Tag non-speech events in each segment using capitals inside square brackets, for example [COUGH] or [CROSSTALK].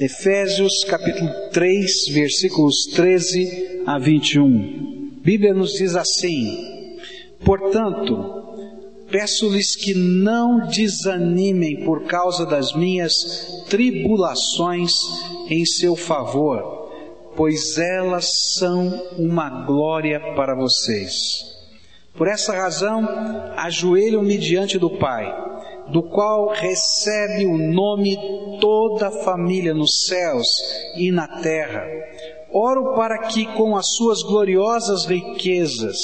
Efésios capítulo 3, versículos 13 a 21. A Bíblia nos diz assim: Portanto, peço-lhes que não desanimem por causa das minhas tribulações em seu favor, pois elas são uma glória para vocês. Por essa razão, ajoelho-me diante do Pai, do qual recebe o nome toda a família nos céus e na terra. Oro para que, com as suas gloriosas riquezas,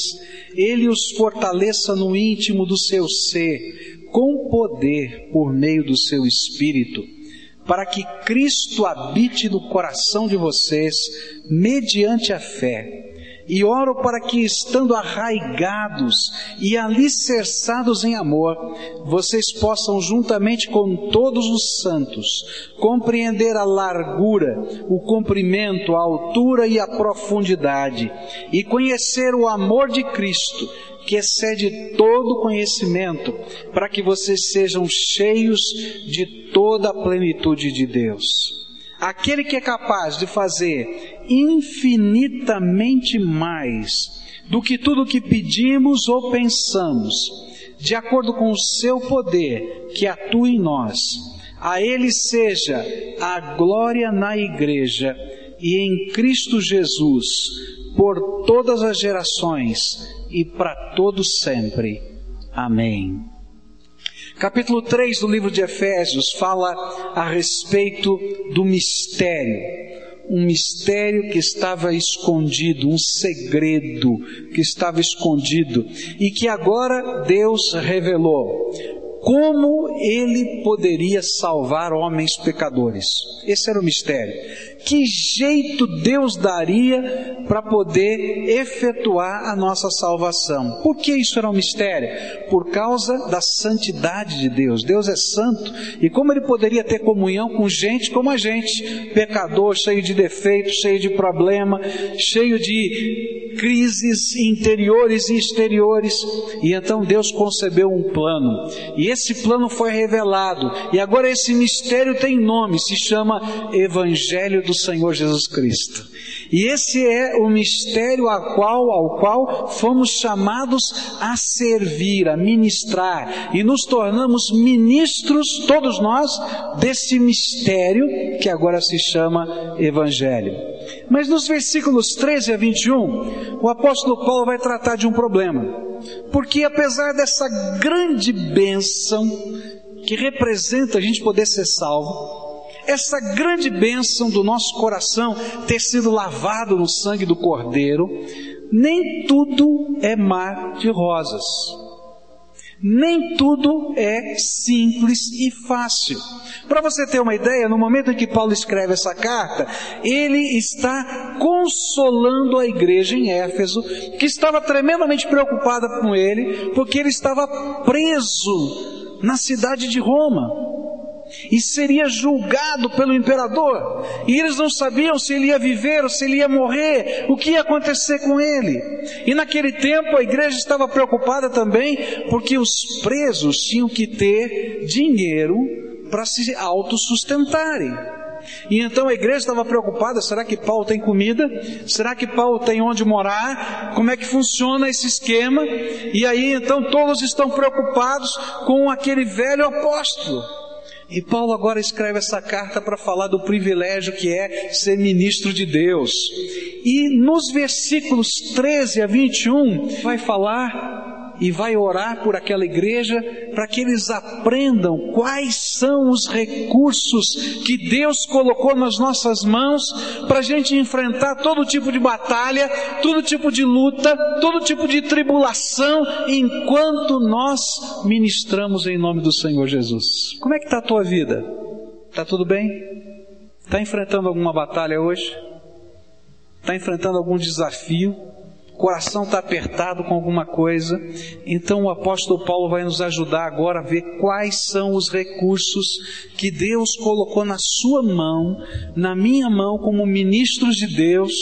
Ele os fortaleça no íntimo do seu ser, com poder por meio do seu Espírito, para que Cristo habite no coração de vocês, mediante a fé e oro para que, estando arraigados e alicerçados em amor, vocês possam, juntamente com todos os santos, compreender a largura, o comprimento, a altura e a profundidade, e conhecer o amor de Cristo, que excede todo conhecimento, para que vocês sejam cheios de toda a plenitude de Deus. Aquele que é capaz de fazer infinitamente mais do que tudo que pedimos ou pensamos, de acordo com o seu poder que atua em nós. A Ele seja a glória na Igreja e em Cristo Jesus, por todas as gerações e para todos sempre. Amém. Capítulo 3 do livro de Efésios fala a respeito do mistério. Um mistério que estava escondido, um segredo que estava escondido e que agora Deus revelou. Como ele poderia salvar homens pecadores? Esse era o mistério. Que jeito Deus daria para poder efetuar a nossa salvação? Por que isso era um mistério? Por causa da santidade de Deus. Deus é santo e como ele poderia ter comunhão com gente como a gente, pecador, cheio de defeitos, cheio de problema, cheio de crises interiores e exteriores. E então Deus concebeu um plano. E esse plano foi revelado. E agora esse mistério tem nome, se chama Evangelho do Senhor Jesus Cristo. E esse é o mistério ao qual, ao qual fomos chamados a servir, a ministrar, e nos tornamos ministros, todos nós, desse mistério que agora se chama Evangelho. Mas nos versículos 13 a 21, o apóstolo Paulo vai tratar de um problema. Porque apesar dessa grande bênção que representa a gente poder ser salvo, essa grande bênção do nosso coração ter sido lavado no sangue do Cordeiro, nem tudo é mar de rosas. Nem tudo é simples e fácil. Para você ter uma ideia, no momento em que Paulo escreve essa carta, ele está consolando a igreja em Éfeso, que estava tremendamente preocupada com ele, porque ele estava preso na cidade de Roma e seria julgado pelo imperador. E eles não sabiam se ele ia viver ou se ele ia morrer, o que ia acontecer com ele. E naquele tempo a igreja estava preocupada também porque os presos tinham que ter dinheiro para se autossustentarem. E então a igreja estava preocupada: será que Paulo tem comida? Será que Paulo tem onde morar? Como é que funciona esse esquema? E aí então todos estão preocupados com aquele velho apóstolo. E Paulo agora escreve essa carta para falar do privilégio que é ser ministro de Deus. E nos versículos 13 a 21 vai falar e vai orar por aquela igreja para que eles aprendam quais são os recursos que Deus colocou nas nossas mãos para a gente enfrentar todo tipo de batalha, todo tipo de luta, todo tipo de tribulação, enquanto nós ministramos em nome do Senhor Jesus. Como é que está a tua vida? Está tudo bem? Está enfrentando alguma batalha hoje? Está enfrentando algum desafio? Coração está apertado com alguma coisa, então o apóstolo Paulo vai nos ajudar agora a ver quais são os recursos que Deus colocou na sua mão, na minha mão, como ministros de Deus,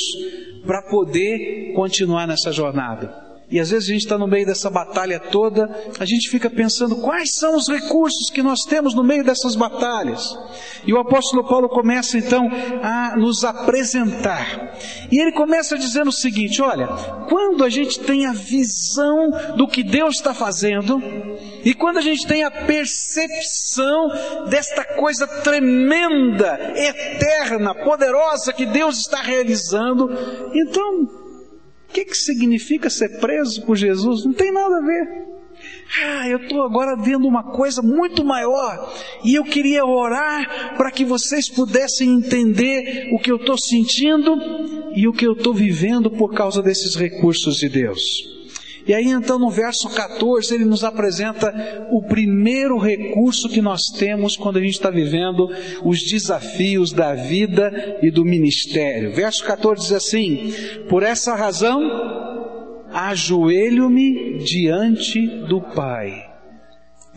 para poder continuar nessa jornada. E às vezes a gente está no meio dessa batalha toda, a gente fica pensando quais são os recursos que nós temos no meio dessas batalhas. E o apóstolo Paulo começa então a nos apresentar. E ele começa dizendo o seguinte: olha, quando a gente tem a visão do que Deus está fazendo, e quando a gente tem a percepção desta coisa tremenda, eterna, poderosa que Deus está realizando, então o que, que significa ser preso por Jesus? Não tem nada a ver. Ah, eu estou agora vendo uma coisa muito maior e eu queria orar para que vocês pudessem entender o que eu estou sentindo e o que eu estou vivendo por causa desses recursos de Deus. E aí então no verso 14 ele nos apresenta o primeiro recurso que nós temos quando a gente está vivendo os desafios da vida e do ministério. Verso 14 diz assim: Por essa razão, ajoelho-me diante do Pai.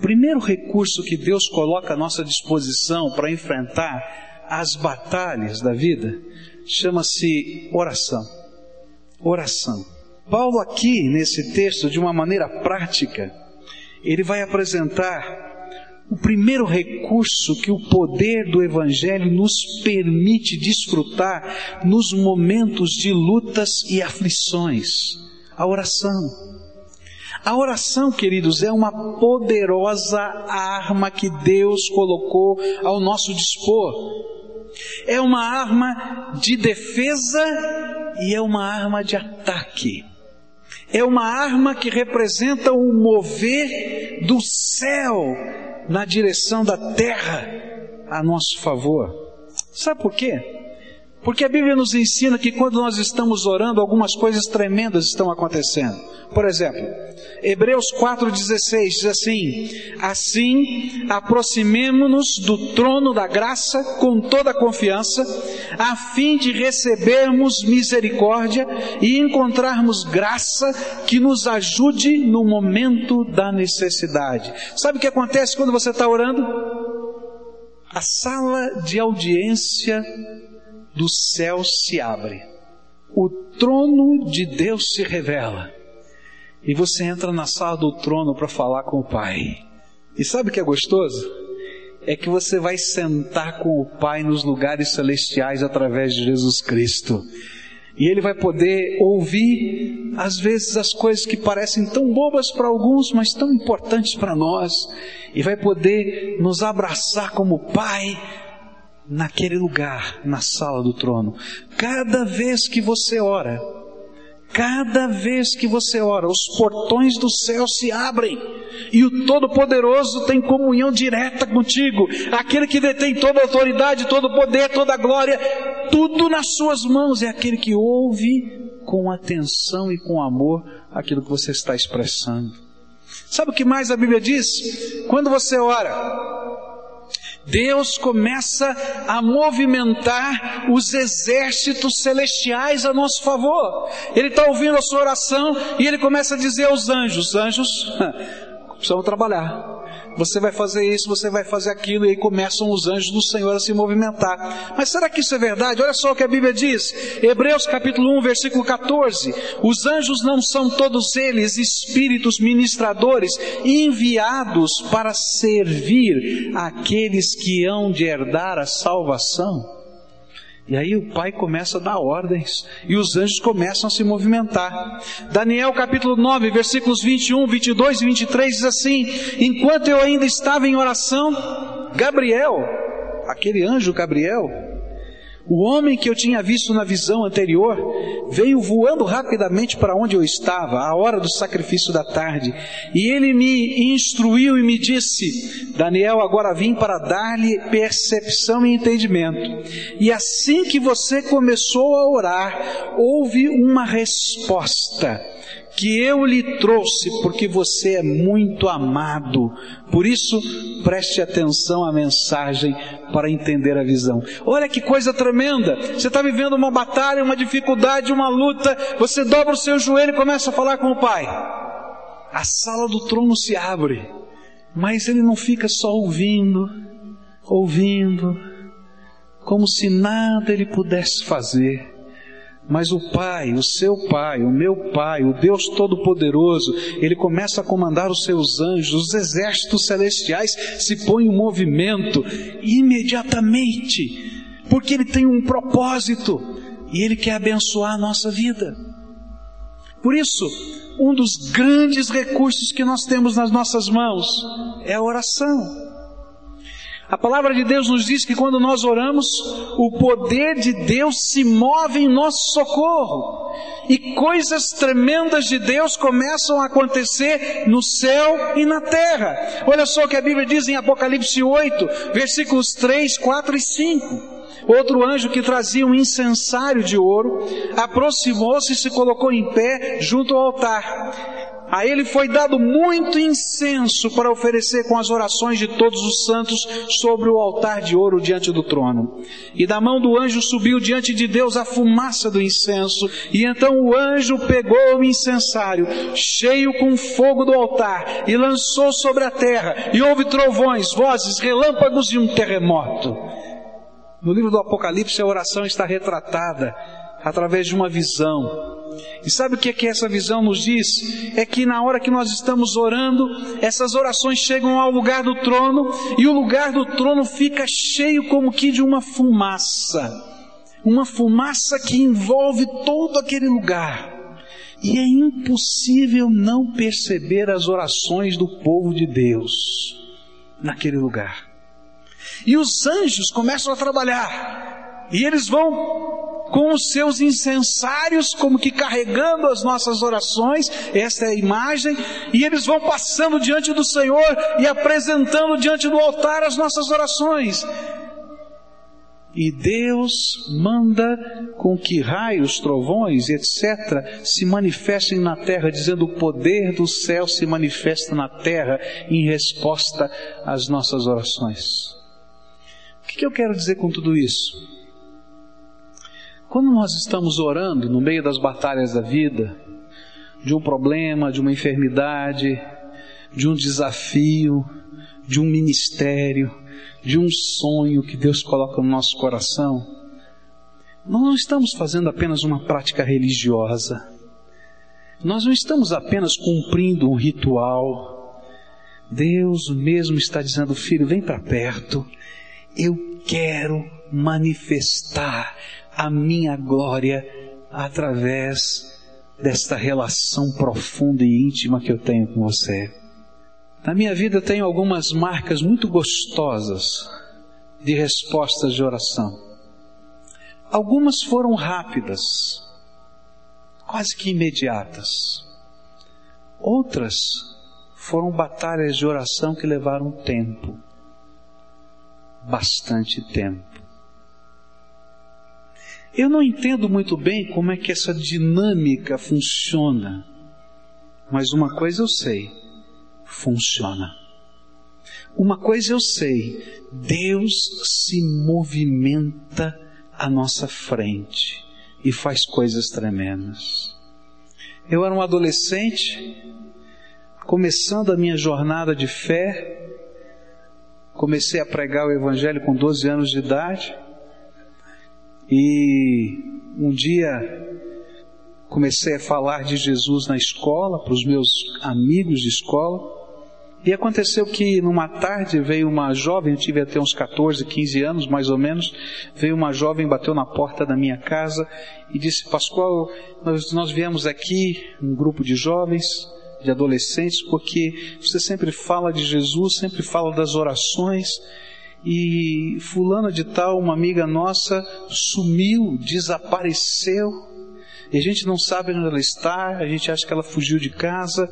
Primeiro recurso que Deus coloca à nossa disposição para enfrentar as batalhas da vida chama-se oração. Oração. Paulo, aqui nesse texto, de uma maneira prática, ele vai apresentar o primeiro recurso que o poder do Evangelho nos permite desfrutar nos momentos de lutas e aflições: a oração. A oração, queridos, é uma poderosa arma que Deus colocou ao nosso dispor. É uma arma de defesa e é uma arma de ataque é uma arma que representa o mover do céu na direção da terra a nosso favor. Sabe por quê? Porque a Bíblia nos ensina que quando nós estamos orando, algumas coisas tremendas estão acontecendo. Por exemplo, Hebreus 4,16 diz assim: Assim aproximemo-nos do trono da graça com toda a confiança, a fim de recebermos misericórdia e encontrarmos graça que nos ajude no momento da necessidade. Sabe o que acontece quando você está orando? A sala de audiência do céu se abre, o trono de Deus se revela, e você entra na sala do trono para falar com o Pai. E sabe o que é gostoso? É que você vai sentar com o Pai nos lugares celestiais através de Jesus Cristo. E ele vai poder ouvir, às vezes, as coisas que parecem tão bobas para alguns, mas tão importantes para nós. E vai poder nos abraçar como Pai naquele lugar, na sala do trono. Cada vez que você ora, cada vez que você ora, os portões do céu se abrem e o Todo-Poderoso tem comunhão direta contigo. Aquele que detém toda a autoridade, todo o poder, toda a glória, tudo nas suas mãos. É aquele que ouve com atenção e com amor aquilo que você está expressando. Sabe o que mais a Bíblia diz? Quando você ora, Deus começa a movimentar os exércitos celestiais a nosso favor. Ele está ouvindo a sua oração e ele começa a dizer aos anjos: Anjos, [LAUGHS] precisam trabalhar você vai fazer isso, você vai fazer aquilo, e aí começam os anjos do Senhor a se movimentar. Mas será que isso é verdade? Olha só o que a Bíblia diz, Hebreus capítulo 1, versículo 14: Os anjos não são todos eles espíritos ministradores enviados para servir aqueles que hão de herdar a salvação? E aí o pai começa a dar ordens e os anjos começam a se movimentar. Daniel capítulo 9, versículos 21, 22 e 23 diz assim: Enquanto eu ainda estava em oração, Gabriel, aquele anjo Gabriel, o homem que eu tinha visto na visão anterior veio voando rapidamente para onde eu estava, à hora do sacrifício da tarde, e ele me instruiu e me disse: Daniel, agora vim para dar-lhe percepção e entendimento. E assim que você começou a orar, houve uma resposta que eu lhe trouxe, porque você é muito amado. Por isso, preste atenção à mensagem para entender a visão. Olha que coisa tremenda! Você está vivendo uma batalha, uma dificuldade, uma luta, você dobra o seu joelho e começa a falar com o Pai. A sala do trono se abre, mas ele não fica só ouvindo, ouvindo, como se nada ele pudesse fazer Mas o Pai, o seu Pai, o meu Pai, o Deus Todo-Poderoso, ele começa a comandar os seus anjos, os exércitos celestiais se põem em movimento imediatamente, porque ele tem um propósito e ele quer abençoar a nossa vida. Por isso, um dos grandes recursos que nós temos nas nossas mãos é a oração. A palavra de Deus nos diz que quando nós oramos, o poder de Deus se move em nosso socorro. E coisas tremendas de Deus começam a acontecer no céu e na terra. Olha só o que a Bíblia diz em Apocalipse 8, versículos 3, 4 e 5. Outro anjo que trazia um incensário de ouro aproximou-se e se colocou em pé junto ao altar. A ele foi dado muito incenso para oferecer com as orações de todos os santos sobre o altar de ouro diante do trono. E da mão do anjo subiu diante de Deus a fumaça do incenso, e então o anjo pegou o incensário, cheio com fogo do altar, e lançou sobre a terra, e houve trovões, vozes, relâmpagos e um terremoto. No livro do Apocalipse a oração está retratada através de uma visão e sabe o que é que essa visão nos diz? É que na hora que nós estamos orando, essas orações chegam ao lugar do trono e o lugar do trono fica cheio como que de uma fumaça. Uma fumaça que envolve todo aquele lugar. E é impossível não perceber as orações do povo de Deus naquele lugar. E os anjos começam a trabalhar. E eles vão com os seus incensários, como que carregando as nossas orações, esta é a imagem, e eles vão passando diante do Senhor e apresentando diante do altar as nossas orações. E Deus manda com que raios, trovões, etc., se manifestem na terra, dizendo: o poder do céu se manifesta na terra em resposta às nossas orações. O que eu quero dizer com tudo isso? Quando nós estamos orando no meio das batalhas da vida, de um problema, de uma enfermidade, de um desafio, de um ministério, de um sonho que Deus coloca no nosso coração, nós não estamos fazendo apenas uma prática religiosa. Nós não estamos apenas cumprindo um ritual. Deus mesmo está dizendo, filho, vem para perto. Eu quero manifestar a minha glória através desta relação profunda e íntima que eu tenho com você. Na minha vida tenho algumas marcas muito gostosas de respostas de oração. Algumas foram rápidas, quase que imediatas. Outras foram batalhas de oração que levaram tempo, bastante tempo. Eu não entendo muito bem como é que essa dinâmica funciona, mas uma coisa eu sei: funciona. Uma coisa eu sei: Deus se movimenta à nossa frente e faz coisas tremendas. Eu era um adolescente, começando a minha jornada de fé, comecei a pregar o Evangelho com 12 anos de idade. E um dia comecei a falar de Jesus na escola, para os meus amigos de escola. E aconteceu que numa tarde veio uma jovem, eu tive até uns 14, 15 anos mais ou menos, veio uma jovem, bateu na porta da minha casa e disse, Pascoal, nós, nós viemos aqui, um grupo de jovens, de adolescentes, porque você sempre fala de Jesus, sempre fala das orações, e fulana de tal, uma amiga nossa, sumiu, desapareceu, e a gente não sabe onde ela está, a gente acha que ela fugiu de casa,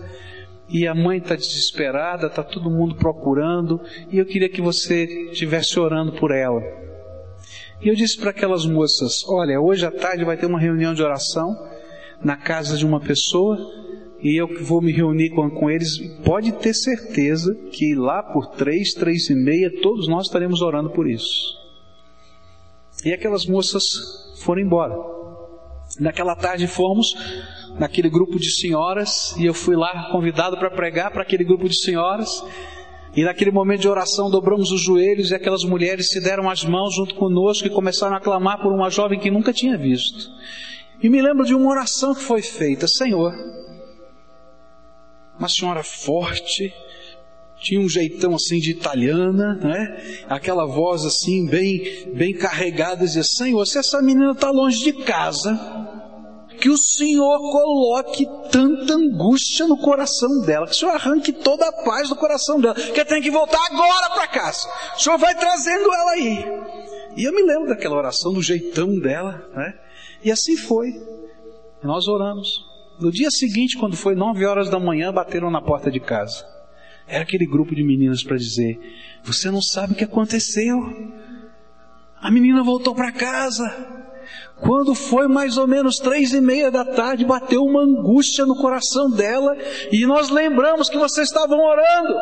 e a mãe está desesperada, está todo mundo procurando, e eu queria que você estivesse orando por ela. E eu disse para aquelas moças: Olha, hoje à tarde vai ter uma reunião de oração na casa de uma pessoa, e eu vou me reunir com, com eles, pode ter certeza que lá por três, três e meia, todos nós estaremos orando por isso. E aquelas moças foram embora. Naquela tarde fomos naquele grupo de senhoras e eu fui lá convidado para pregar para aquele grupo de senhoras. E naquele momento de oração dobramos os joelhos e aquelas mulheres se deram as mãos junto conosco e começaram a clamar por uma jovem que nunca tinha visto. E me lembro de uma oração que foi feita: Senhor, uma senhora forte, tinha um jeitão assim de italiana, né? Aquela voz assim bem bem carregada, dizia: Senhor, se essa menina está longe de casa, que o Senhor coloque tanta angústia no coração dela, que o Senhor arranque toda a paz do coração dela, que ela tem que voltar agora para casa. O Senhor vai trazendo ela aí. E eu me lembro daquela oração, do jeitão dela, né? E assim foi. Nós oramos. No dia seguinte, quando foi nove horas da manhã, bateram na porta de casa. Era aquele grupo de meninas para dizer: Você não sabe o que aconteceu. A menina voltou para casa. Quando foi mais ou menos três e meia da tarde, bateu uma angústia no coração dela e nós lembramos que vocês estavam orando,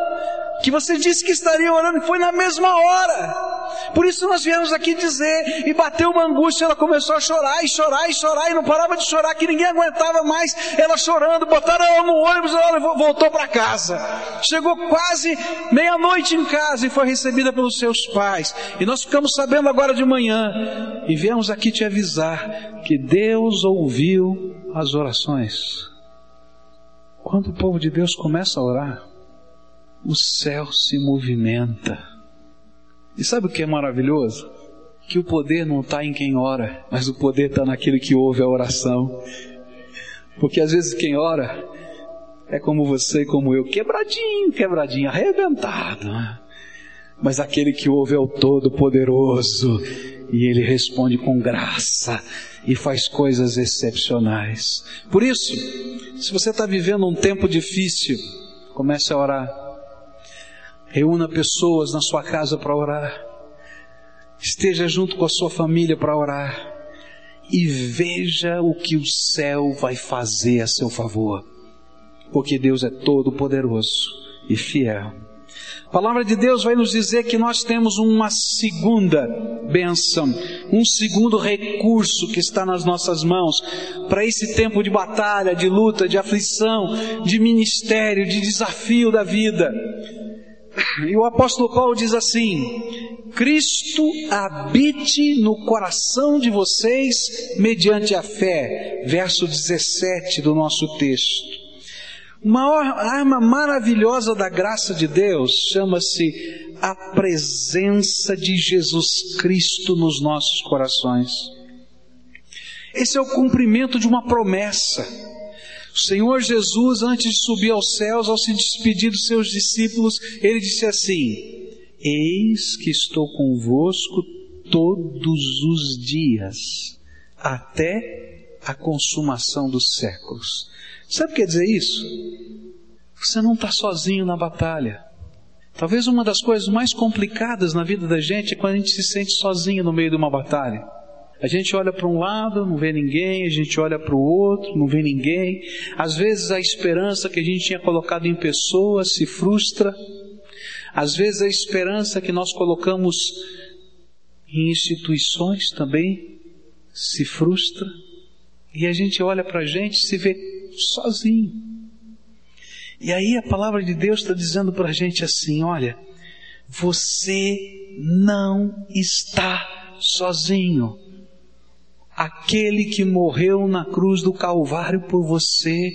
que você disse que estaria orando e foi na mesma hora. Por isso nós viemos aqui dizer, e bateu uma angústia, ela começou a chorar e chorar e chorar e não parava de chorar, que ninguém aguentava mais, ela chorando, botaram ela no ônibus e ela voltou para casa. Chegou quase meia-noite em casa e foi recebida pelos seus pais. E nós ficamos sabendo agora de manhã e viemos aqui te avisar que Deus ouviu as orações. Quando o povo de Deus começa a orar, o céu se movimenta. E sabe o que é maravilhoso? Que o poder não está em quem ora, mas o poder está naquele que ouve a oração. Porque às vezes quem ora é como você e como eu, quebradinho, quebradinho, arrebentado. Né? Mas aquele que ouve é o Todo-Poderoso e ele responde com graça e faz coisas excepcionais. Por isso, se você está vivendo um tempo difícil, comece a orar. Reúna pessoas na sua casa para orar. Esteja junto com a sua família para orar. E veja o que o céu vai fazer a seu favor. Porque Deus é todo poderoso e fiel. A palavra de Deus vai nos dizer que nós temos uma segunda bênção, um segundo recurso que está nas nossas mãos para esse tempo de batalha, de luta, de aflição, de ministério, de desafio da vida. E o apóstolo Paulo diz assim: Cristo habite no coração de vocês mediante a fé. Verso 17 do nosso texto. Uma arma maravilhosa da graça de Deus chama-se a presença de Jesus Cristo nos nossos corações. Esse é o cumprimento de uma promessa. O Senhor Jesus, antes de subir aos céus, ao se despedir dos seus discípulos, ele disse assim: Eis que estou convosco todos os dias, até a consumação dos séculos. Sabe o que quer dizer isso? Você não está sozinho na batalha. Talvez uma das coisas mais complicadas na vida da gente é quando a gente se sente sozinho no meio de uma batalha. A gente olha para um lado, não vê ninguém, a gente olha para o outro, não vê ninguém. Às vezes a esperança que a gente tinha colocado em pessoas se frustra. Às vezes a esperança que nós colocamos em instituições também se frustra. E a gente olha para a gente e se vê sozinho. E aí a palavra de Deus está dizendo para a gente assim: olha, você não está sozinho aquele que morreu na cruz do Calvário por você,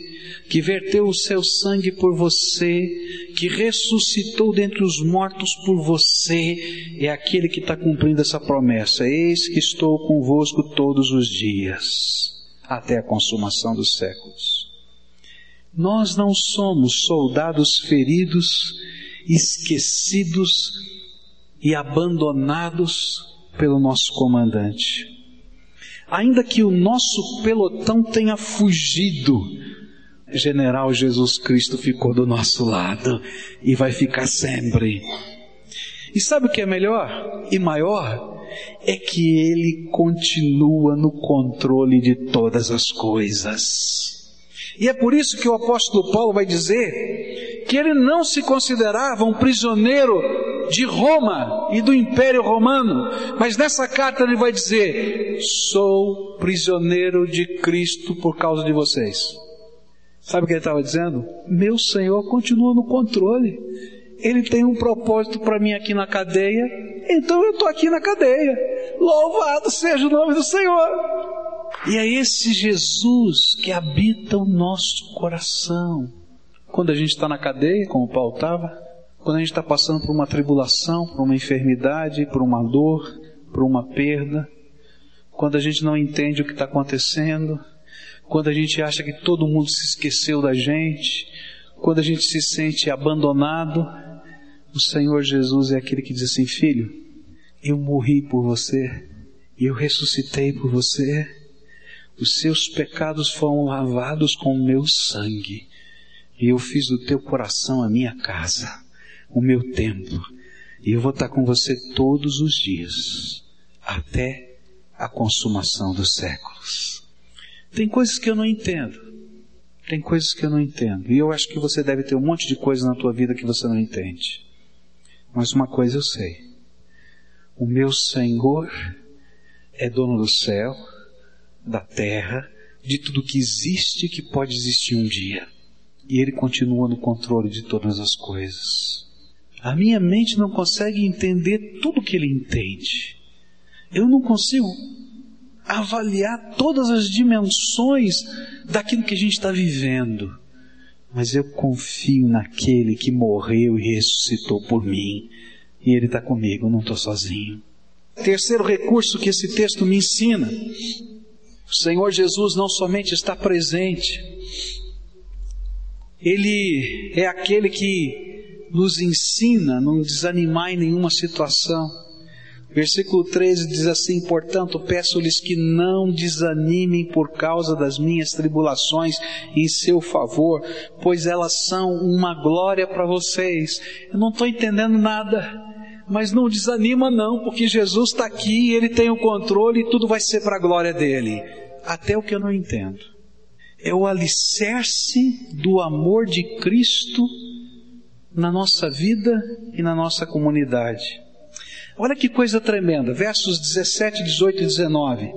que verteu o seu sangue por você, que ressuscitou dentre os mortos por você, é aquele que está cumprindo essa promessa. Eis que estou convosco todos os dias, até a consumação dos séculos. Nós não somos soldados feridos, esquecidos e abandonados pelo nosso comandante ainda que o nosso pelotão tenha fugido, General Jesus Cristo ficou do nosso lado e vai ficar sempre. E sabe o que é melhor e maior? É que Ele continua no controle de todas as coisas. E é por isso que o apóstolo Paulo vai dizer que ele não se considerava um prisioneiro de Roma e do Império Romano, mas nessa carta ele vai dizer: sou prisioneiro de Cristo por causa de vocês. Sabe o que ele estava dizendo? Meu Senhor continua no controle. Ele tem um propósito para mim aqui na cadeia, então eu estou aqui na cadeia. Louvado seja o nome do Senhor. E é esse Jesus que habita o nosso coração. Quando a gente está na cadeia, como Paulo estava, quando a gente está passando por uma tribulação, por uma enfermidade, por uma dor, por uma perda, quando a gente não entende o que está acontecendo, quando a gente acha que todo mundo se esqueceu da gente, quando a gente se sente abandonado, o Senhor Jesus é aquele que diz assim: Filho, eu morri por você, eu ressuscitei por você, os seus pecados foram lavados com o meu sangue, e eu fiz do teu coração a minha casa, o meu templo, e eu vou estar com você todos os dias, até a consumação dos séculos. Tem coisas que eu não entendo. Tem coisas que eu não entendo. E eu acho que você deve ter um monte de coisas na tua vida que você não entende. Mas uma coisa eu sei. O meu Senhor é dono do céu, da terra, de tudo que existe e que pode existir um dia. E Ele continua no controle de todas as coisas. A minha mente não consegue entender tudo que Ele entende. Eu não consigo avaliar todas as dimensões daquilo que a gente está vivendo. Mas eu confio naquele que morreu e ressuscitou por mim. E Ele está comigo, eu não estou sozinho. Terceiro recurso que esse texto me ensina: o Senhor Jesus não somente está presente, Ele é aquele que nos ensina a não desanimar em nenhuma situação. Versículo 13 diz assim: Portanto, peço-lhes que não desanimem por causa das minhas tribulações em seu favor, pois elas são uma glória para vocês. Eu não estou entendendo nada, mas não desanima, não, porque Jesus está aqui, Ele tem o controle e tudo vai ser para a glória dele. Até o que eu não entendo. É o alicerce do amor de Cristo na nossa vida e na nossa comunidade. Olha que coisa tremenda, versos 17, 18 e 19.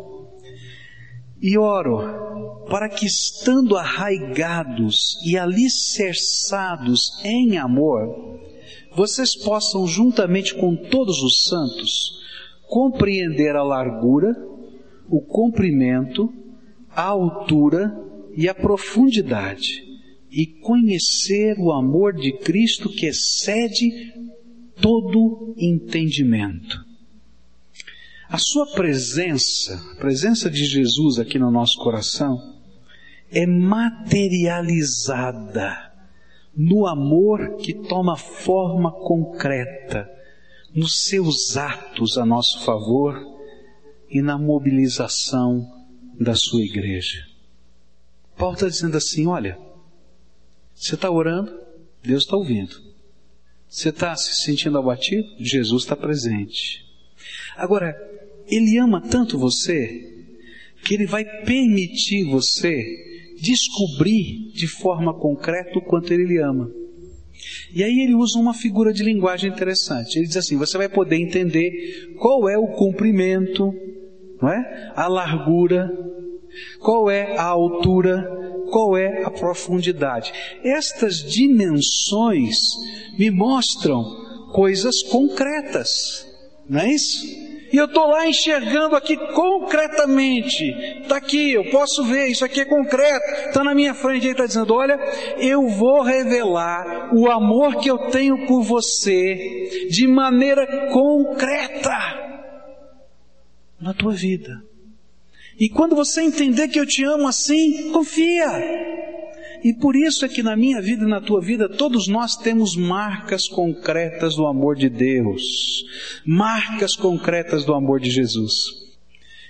E oro para que, estando arraigados e alicerçados em amor, vocês possam, juntamente com todos os santos, compreender a largura, o comprimento, a altura e a profundidade, e conhecer o amor de Cristo que excede todo entendimento. A sua presença, a presença de Jesus aqui no nosso coração, é materializada no amor que toma forma concreta, nos seus atos a nosso favor e na mobilização da sua igreja. Paulo está dizendo assim: olha, você está orando, Deus está ouvindo. Você está se sentindo abatido? Jesus está presente. Agora, Ele ama tanto você que Ele vai permitir você descobrir de forma concreta o quanto Ele lhe ama. E aí ele usa uma figura de linguagem interessante. Ele diz assim: você vai poder entender qual é o comprimento, não é? A largura, qual é a altura, qual é a profundidade. Estas dimensões me mostram coisas concretas, não é isso? E eu estou lá enxergando aqui concretamente. Está aqui, eu posso ver, isso aqui é concreto. Está na minha frente, ele está dizendo: Olha, eu vou revelar o amor que eu tenho por você de maneira concreta na tua vida. E quando você entender que eu te amo assim, confia. E por isso é que na minha vida e na tua vida, todos nós temos marcas concretas do amor de Deus, marcas concretas do amor de Jesus.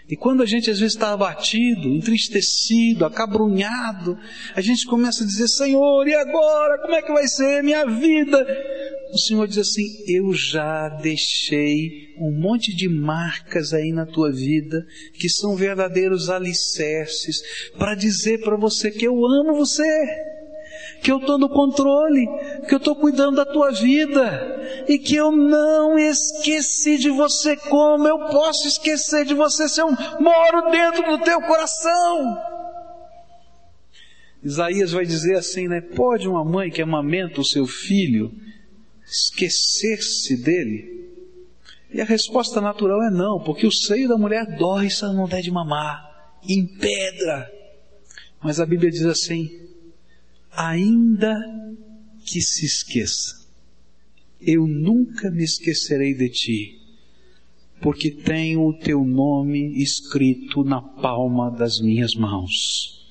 E quando a gente às vezes está abatido, entristecido, acabrunhado, a gente começa a dizer: Senhor, e agora? Como é que vai ser minha vida? O Senhor diz assim: Eu já deixei um monte de marcas aí na tua vida que são verdadeiros alicerces para dizer para você que eu amo você que eu estou no controle, que eu estou cuidando da tua vida e que eu não esqueci de você. Como eu posso esquecer de você se eu moro dentro do teu coração? Isaías vai dizer assim, né? Pode uma mãe que amamenta o seu filho esquecer-se dele? E a resposta natural é não, porque o seio da mulher dói se ela não der de mamar. em pedra. Mas a Bíblia diz assim: ainda que se esqueça, eu nunca me esquecerei de ti, porque tenho o teu nome escrito na palma das minhas mãos.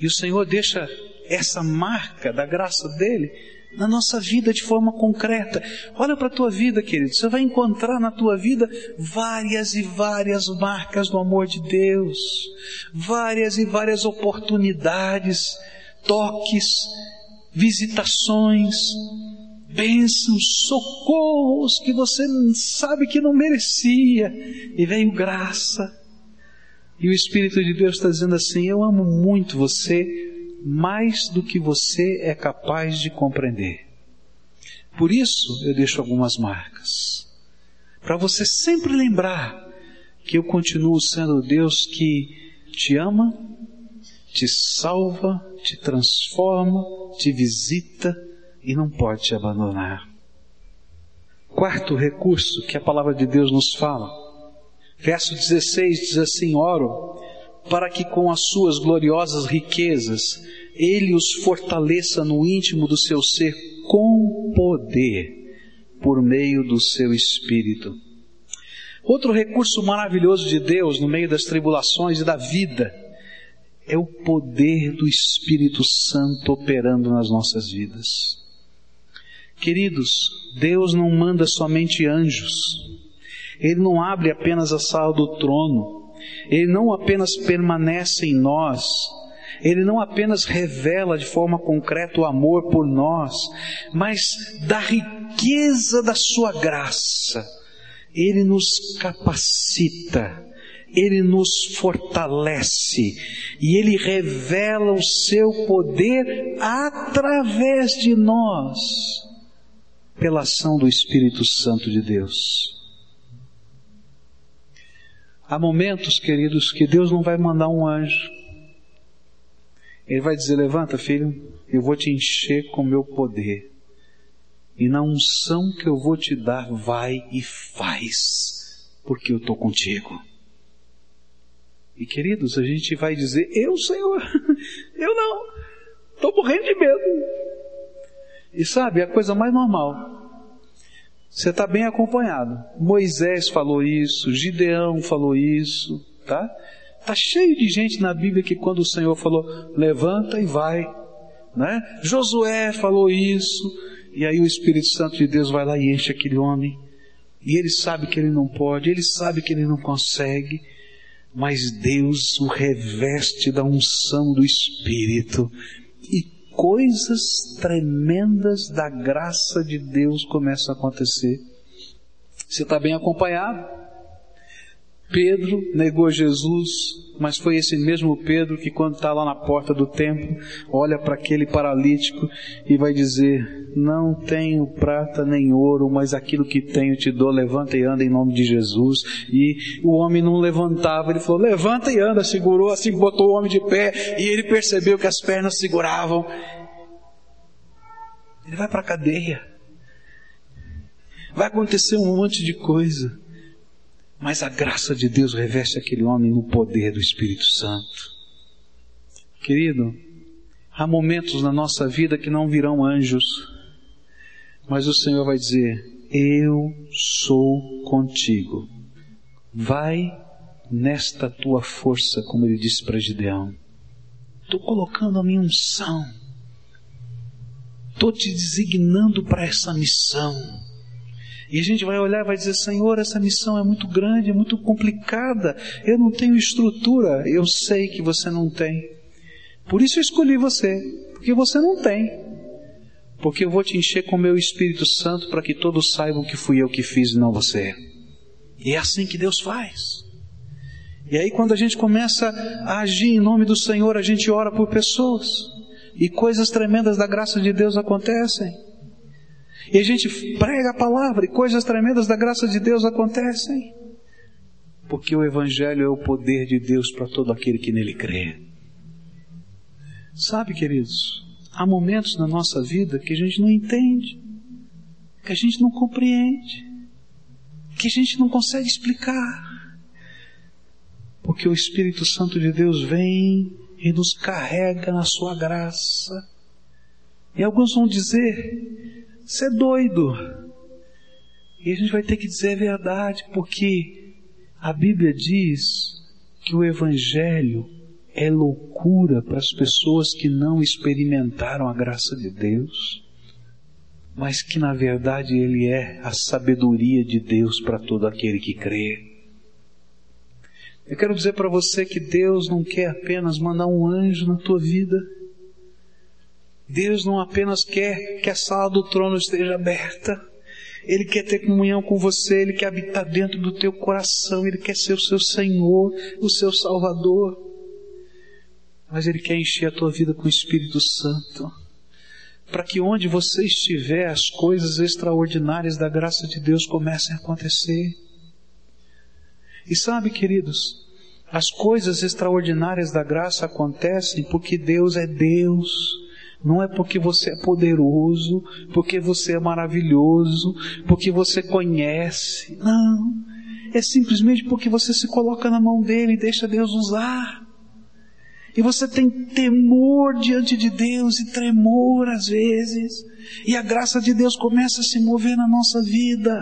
E o Senhor deixa essa marca da graça dele na nossa vida de forma concreta. Olha para a tua vida, querido. Você vai encontrar na tua vida várias e várias marcas do amor de Deus, várias e várias oportunidades, toques, visitações, bênçãos, socorros que você sabe que não merecia e veio graça. E o Espírito de Deus está dizendo assim: Eu amo muito você, mais do que você é capaz de compreender. Por isso eu deixo algumas marcas, para você sempre lembrar que eu continuo sendo Deus que te ama, te salva, te transforma, te visita e não pode te abandonar. Quarto recurso que a palavra de Deus nos fala, verso 16 diz assim: Oro para que com as suas gloriosas riquezas ele os fortaleça no íntimo do seu ser com poder, por meio do seu espírito. Outro recurso maravilhoso de Deus no meio das tribulações e da vida é o poder do Espírito Santo operando nas nossas vidas. Queridos, Deus não manda somente anjos, Ele não abre apenas a sala do trono, ele não apenas permanece em nós, ele não apenas revela de forma concreta o amor por nós, mas da riqueza da sua graça, ele nos capacita, ele nos fortalece e ele revela o seu poder através de nós, pela ação do Espírito Santo de Deus. Há momentos, queridos, que Deus não vai mandar um anjo. Ele vai dizer: Levanta, filho, eu vou te encher com meu poder. E na unção que eu vou te dar, vai e faz, porque eu estou contigo. E queridos, a gente vai dizer: Eu, Senhor, [LAUGHS] eu não, estou morrendo de medo. E sabe, é a coisa mais normal. Você está bem acompanhado. Moisés falou isso, Gideão falou isso, tá? Tá cheio de gente na Bíblia que quando o Senhor falou, levanta e vai, né? Josué falou isso, e aí o Espírito Santo de Deus vai lá e enche aquele homem. E ele sabe que ele não pode, ele sabe que ele não consegue, mas Deus o reveste da unção do Espírito e coisas tremendas da graça de Deus começam a acontecer. Você está bem acompanhado? Pedro negou Jesus, mas foi esse mesmo Pedro que, quando está lá na porta do templo, olha para aquele paralítico e vai dizer: Não tenho prata nem ouro, mas aquilo que tenho te dou, levanta e anda em nome de Jesus. E o homem não levantava, ele falou: Levanta e anda, segurou assim, botou o homem de pé, e ele percebeu que as pernas seguravam. Ele vai para a cadeia. Vai acontecer um monte de coisa. Mas a graça de Deus reveste aquele homem no poder do Espírito Santo. Querido, há momentos na nossa vida que não virão anjos, mas o Senhor vai dizer: Eu sou contigo. Vai nesta tua força, como ele disse para Gideão. Estou colocando a minha unção. Estou te designando para essa missão. E a gente vai olhar e vai dizer: Senhor, essa missão é muito grande, é muito complicada. Eu não tenho estrutura. Eu sei que você não tem. Por isso eu escolhi você, porque você não tem. Porque eu vou te encher com o meu Espírito Santo para que todos saibam que fui eu que fiz e não você. E é assim que Deus faz. E aí, quando a gente começa a agir em nome do Senhor, a gente ora por pessoas. E coisas tremendas da graça de Deus acontecem. E a gente prega a palavra e coisas tremendas da graça de Deus acontecem. Porque o Evangelho é o poder de Deus para todo aquele que nele crê. Sabe, queridos, há momentos na nossa vida que a gente não entende, que a gente não compreende, que a gente não consegue explicar. porque o Espírito Santo de Deus vem e nos carrega na sua graça. E alguns vão dizer: você é doido. E a gente vai ter que dizer a verdade, porque a Bíblia diz que o Evangelho é loucura para as pessoas que não experimentaram a graça de Deus, mas que na verdade ele é a sabedoria de Deus para todo aquele que crê. Eu quero dizer para você que Deus não quer apenas mandar um anjo na tua vida. Deus não apenas quer que a sala do trono esteja aberta. Ele quer ter comunhão com você, Ele quer habitar dentro do teu coração, Ele quer ser o seu Senhor, o seu Salvador. Mas Ele quer encher a tua vida com o Espírito Santo, para que onde você estiver, as coisas extraordinárias da graça de Deus comecem a acontecer. E sabe, queridos, as coisas extraordinárias da graça acontecem porque Deus é Deus. Não é porque você é poderoso, porque você é maravilhoso, porque você conhece. Não. É simplesmente porque você se coloca na mão dele e deixa Deus usar. E você tem temor diante de Deus e tremor às vezes. E a graça de Deus começa a se mover na nossa vida.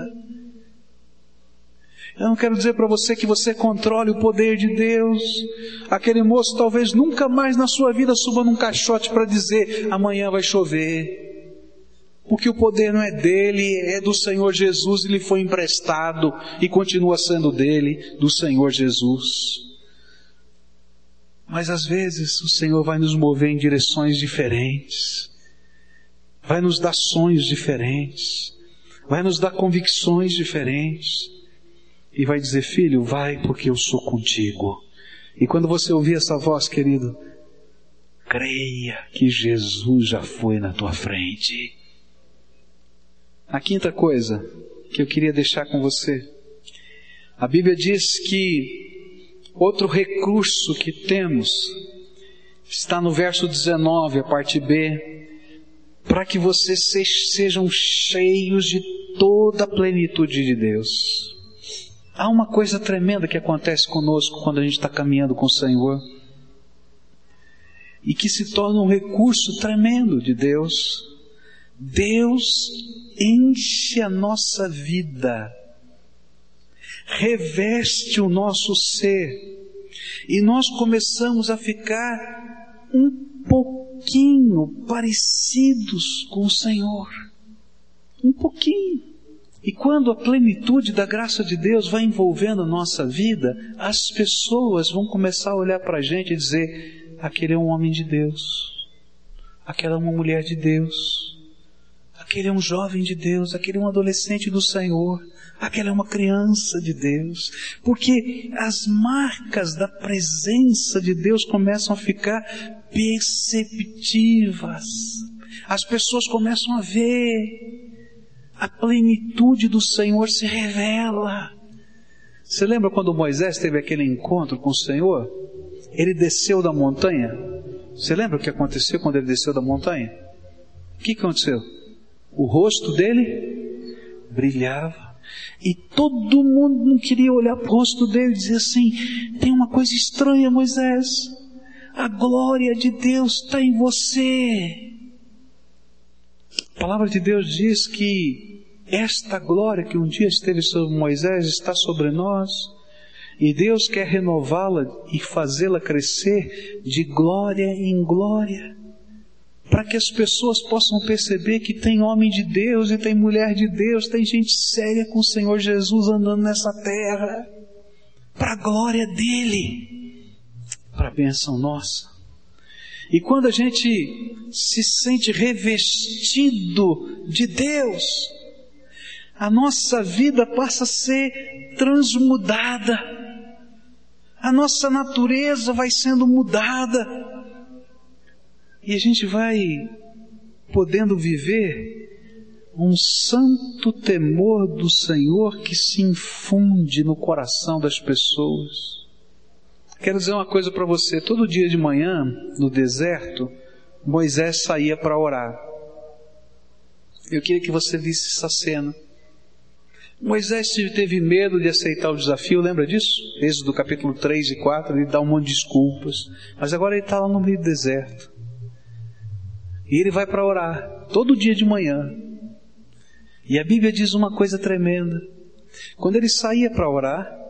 Eu não quero dizer para você que você controle o poder de Deus. Aquele moço talvez nunca mais na sua vida suba num caixote para dizer amanhã vai chover. Porque o poder não é dele, é do Senhor Jesus, ele foi emprestado e continua sendo dele, do Senhor Jesus. Mas às vezes o Senhor vai nos mover em direções diferentes, vai nos dar sonhos diferentes, vai nos dar convicções diferentes e vai dizer: Filho, vai porque eu sou contigo. E quando você ouvir essa voz, querido, creia que Jesus já foi na tua frente. A quinta coisa que eu queria deixar com você, a Bíblia diz que outro recurso que temos está no verso 19, a parte B, para que vocês sejam cheios de toda a plenitude de Deus. Há uma coisa tremenda que acontece conosco quando a gente está caminhando com o Senhor e que se torna um recurso tremendo de Deus. Deus enche a nossa vida, reveste o nosso ser e nós começamos a ficar um pouquinho parecidos com o Senhor. Um pouquinho. E quando a plenitude da graça de Deus vai envolvendo a nossa vida, as pessoas vão começar a olhar para a gente e dizer: aquele é um homem de Deus, aquela é uma mulher de Deus, aquele é um jovem de Deus, aquele é um adolescente do Senhor, aquela é uma criança de Deus, porque as marcas da presença de Deus começam a ficar perceptivas, as pessoas começam a ver a plenitude do Senhor se revela. Você lembra quando Moisés teve aquele encontro com o Senhor? Ele desceu da montanha. Você lembra o que aconteceu quando ele desceu da montanha? O que aconteceu? O rosto dele brilhava. E todo mundo não queria olhar para o rosto dele e dizer assim: tem uma coisa estranha, Moisés. A glória de Deus está em você. A palavra de Deus diz que esta glória que um dia esteve sobre Moisés está sobre nós, e Deus quer renová-la e fazê-la crescer de glória em glória, para que as pessoas possam perceber que tem homem de Deus e tem mulher de Deus, tem gente séria com o Senhor Jesus andando nessa terra, para a glória dele, para a bênção nossa. E quando a gente se sente revestido de Deus, a nossa vida passa a ser transmudada, a nossa natureza vai sendo mudada, e a gente vai podendo viver um santo temor do Senhor que se infunde no coração das pessoas. Quero dizer uma coisa para você: todo dia de manhã, no deserto, Moisés saía para orar. Eu queria que você visse essa cena. Moisés teve medo de aceitar o desafio, lembra disso? Êxodo capítulo 3 e 4, ele dá um monte de desculpas. Mas agora ele está lá no meio do deserto. E ele vai para orar, todo dia de manhã. E a Bíblia diz uma coisa tremenda. Quando ele saía para orar,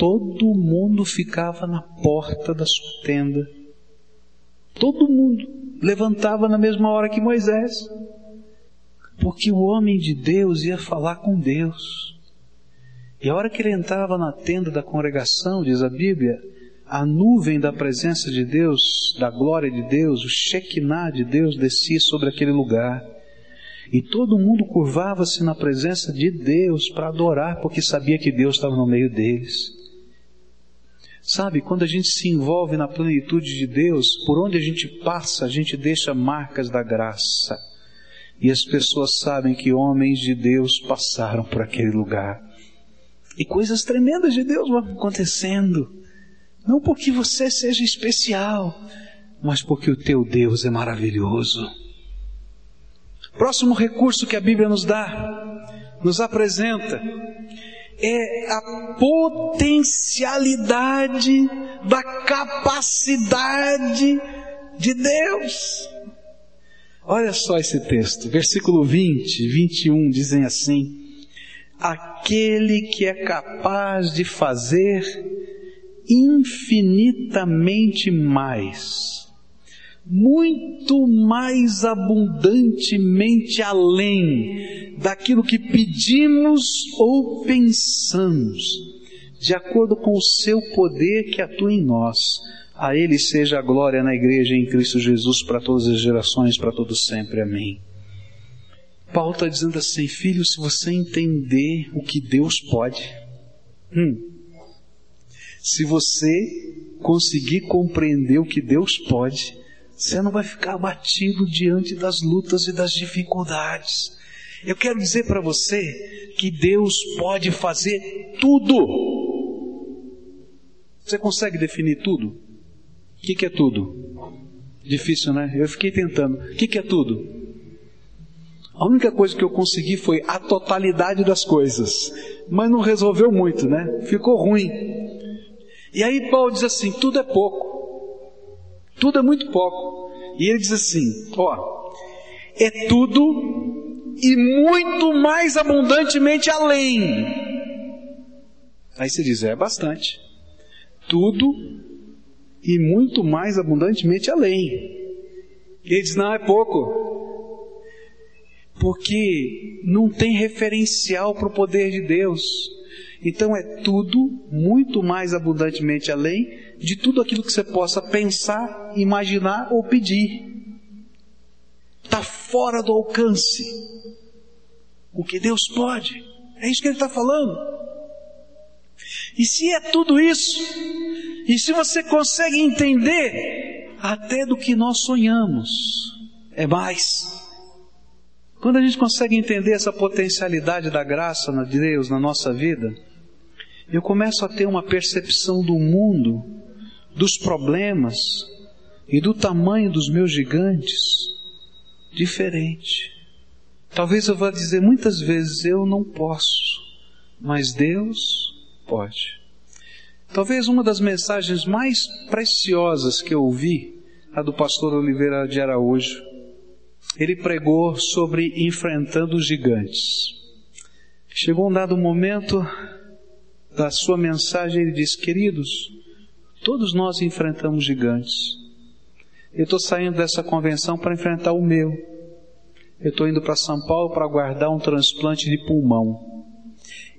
todo mundo ficava na porta da sua tenda. Todo mundo levantava na mesma hora que Moisés. Porque o homem de Deus ia falar com Deus. E a hora que ele entrava na tenda da congregação, diz a Bíblia, a nuvem da presença de Deus, da glória de Deus, o Shekinah de Deus descia sobre aquele lugar. E todo mundo curvava-se na presença de Deus para adorar, porque sabia que Deus estava no meio deles. Sabe, quando a gente se envolve na plenitude de Deus, por onde a gente passa, a gente deixa marcas da graça. E as pessoas sabem que homens de Deus passaram por aquele lugar. E coisas tremendas de Deus vão acontecendo. Não porque você seja especial, mas porque o teu Deus é maravilhoso. Próximo recurso que a Bíblia nos dá, nos apresenta, é a potencialidade da capacidade de Deus. Olha só esse texto, versículo 20, 21 dizem assim: Aquele que é capaz de fazer infinitamente mais, muito mais abundantemente além daquilo que pedimos ou pensamos, de acordo com o seu poder que atua em nós a Ele seja a glória na igreja em Cristo Jesus para todas as gerações, para todos sempre. Amém. Paulo está dizendo assim, filho, se você entender o que Deus pode, hum, se você conseguir compreender o que Deus pode, você não vai ficar abatido diante das lutas e das dificuldades. Eu quero dizer para você que Deus pode fazer tudo. Você consegue definir tudo? O que, que, é tudo? Difícil, né? Eu fiquei tentando. O que, que é tudo? A única coisa que eu consegui foi a totalidade das coisas. Mas não resolveu muito, né? Ficou ruim. E aí Paulo diz assim: tudo é pouco. Tudo é muito pouco. E ele diz assim: ó, é tudo e muito mais abundantemente além. Aí você diz: é bastante. Tudo e muito mais abundantemente além. E ele diz: não, é pouco. Porque não tem referencial para o poder de Deus. Então é tudo muito mais abundantemente além de tudo aquilo que você possa pensar, imaginar ou pedir. Está fora do alcance. O que Deus pode. É isso que ele está falando. E se é tudo isso, e se você consegue entender até do que nós sonhamos, é mais. Quando a gente consegue entender essa potencialidade da graça de Deus na nossa vida, eu começo a ter uma percepção do mundo, dos problemas e do tamanho dos meus gigantes diferente. Talvez eu vá dizer muitas vezes: eu não posso, mas Deus pode. Talvez uma das mensagens mais preciosas que eu ouvi, a do pastor Oliveira de Araújo. Ele pregou sobre enfrentando os gigantes. Chegou um dado momento da sua mensagem, ele disse: Queridos, todos nós enfrentamos gigantes. Eu estou saindo dessa convenção para enfrentar o meu. Eu estou indo para São Paulo para guardar um transplante de pulmão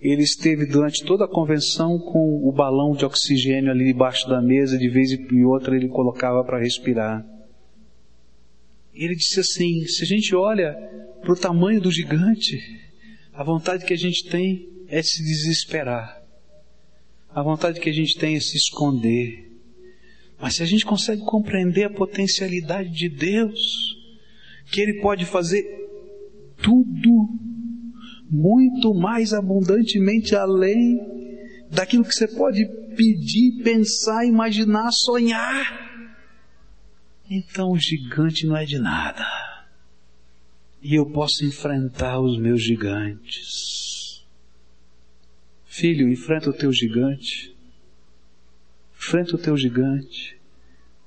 ele esteve durante toda a convenção com o balão de oxigênio ali debaixo da mesa, de vez em outra ele colocava para respirar. Ele disse assim: se a gente olha para o tamanho do gigante, a vontade que a gente tem é se desesperar, a vontade que a gente tem é se esconder. Mas se a gente consegue compreender a potencialidade de Deus, que Ele pode fazer tudo muito mais abundantemente além daquilo que você pode pedir, pensar, imaginar, sonhar. Então o gigante não é de nada. E eu posso enfrentar os meus gigantes. Filho, enfrenta o teu gigante. Enfrenta o teu gigante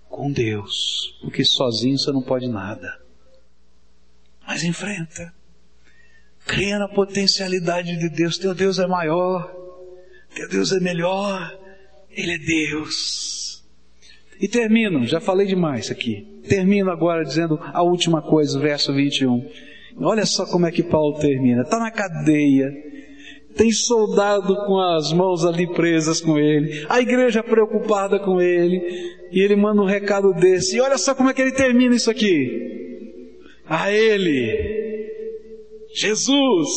com Deus, porque sozinho você não pode nada. Mas enfrenta. Creia na potencialidade de Deus. Teu Deus é maior. Teu Deus é melhor. Ele é Deus. E termino, já falei demais aqui. Termino agora dizendo a última coisa, verso 21. Olha só como é que Paulo termina. Está na cadeia. Tem soldado com as mãos ali presas com ele. A igreja preocupada com ele. E ele manda um recado desse. E olha só como é que ele termina isso aqui. A ele, Jesus,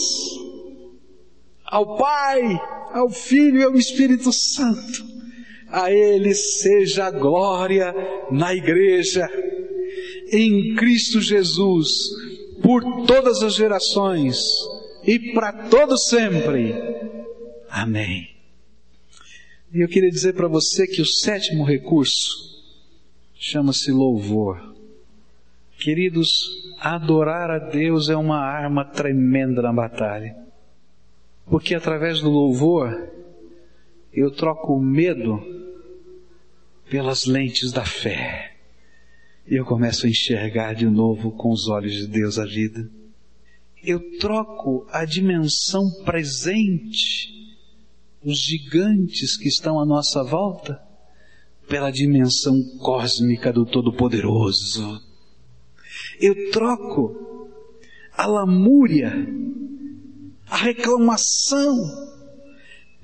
ao Pai, ao Filho e ao Espírito Santo. A ele seja a glória na igreja, em Cristo Jesus por todas as gerações e para todo sempre. Amém. E eu queria dizer para você que o sétimo recurso chama-se louvor. Queridos, adorar a Deus é uma arma tremenda na batalha. Porque através do louvor eu troco o medo pelas lentes da fé. E eu começo a enxergar de novo com os olhos de Deus a vida. Eu troco a dimensão presente, os gigantes que estão à nossa volta, pela dimensão cósmica do Todo-Poderoso. Eu troco a lamúria, a reclamação,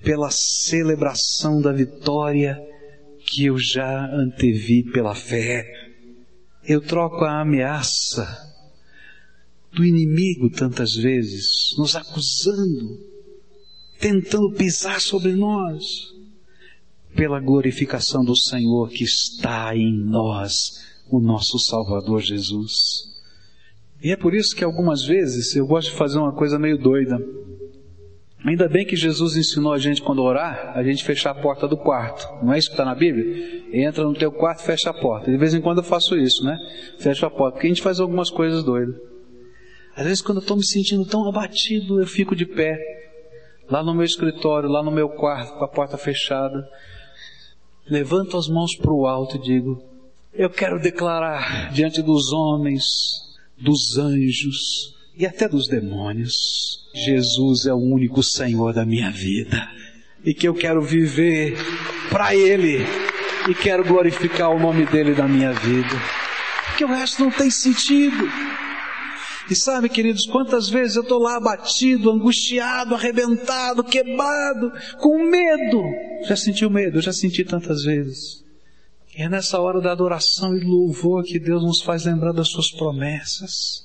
pela celebração da vitória que eu já antevi pela fé. Eu troco a ameaça do inimigo tantas vezes, nos acusando, tentando pisar sobre nós, pela glorificação do Senhor que está em nós, o nosso Salvador Jesus. E é por isso que algumas vezes eu gosto de fazer uma coisa meio doida. Ainda bem que Jesus ensinou a gente quando orar, a gente fechar a porta do quarto. Não é isso que está na Bíblia? Entra no teu quarto, fecha a porta. De vez em quando eu faço isso, né? Fecho a porta, porque a gente faz algumas coisas doidas. Às vezes quando eu estou me sentindo tão abatido, eu fico de pé, lá no meu escritório, lá no meu quarto, com a porta fechada. Levanto as mãos para o alto e digo: Eu quero declarar diante dos homens, dos anjos, e até dos demônios. Jesus é o único Senhor da minha vida e que eu quero viver para Ele e quero glorificar o nome dele da minha vida, porque o resto não tem sentido. E sabe, queridos, quantas vezes eu estou lá abatido, angustiado, arrebentado, quebrado, com medo. Já sentiu medo? Eu já senti tantas vezes. E é nessa hora da adoração e louvor que Deus nos faz lembrar das suas promessas.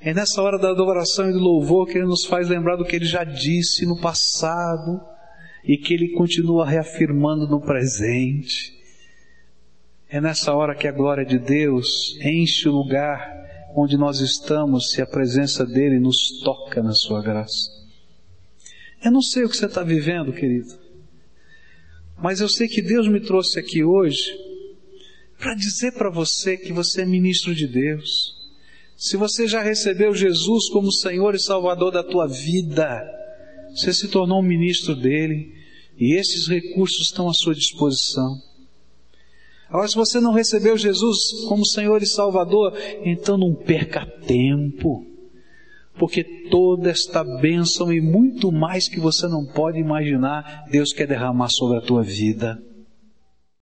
É nessa hora da adoração e do louvor que Ele nos faz lembrar do que Ele já disse no passado e que Ele continua reafirmando no presente. É nessa hora que a glória de Deus enche o lugar onde nós estamos se a presença dEle nos toca na Sua graça. Eu não sei o que você está vivendo, querido, mas eu sei que Deus me trouxe aqui hoje para dizer para você que você é ministro de Deus se você já recebeu Jesus como Senhor e Salvador da tua vida, você se tornou um ministro dele e esses recursos estão à sua disposição. Agora, se você não recebeu Jesus como Senhor e Salvador, então não perca tempo, porque toda esta bênção e muito mais que você não pode imaginar, Deus quer derramar sobre a tua vida.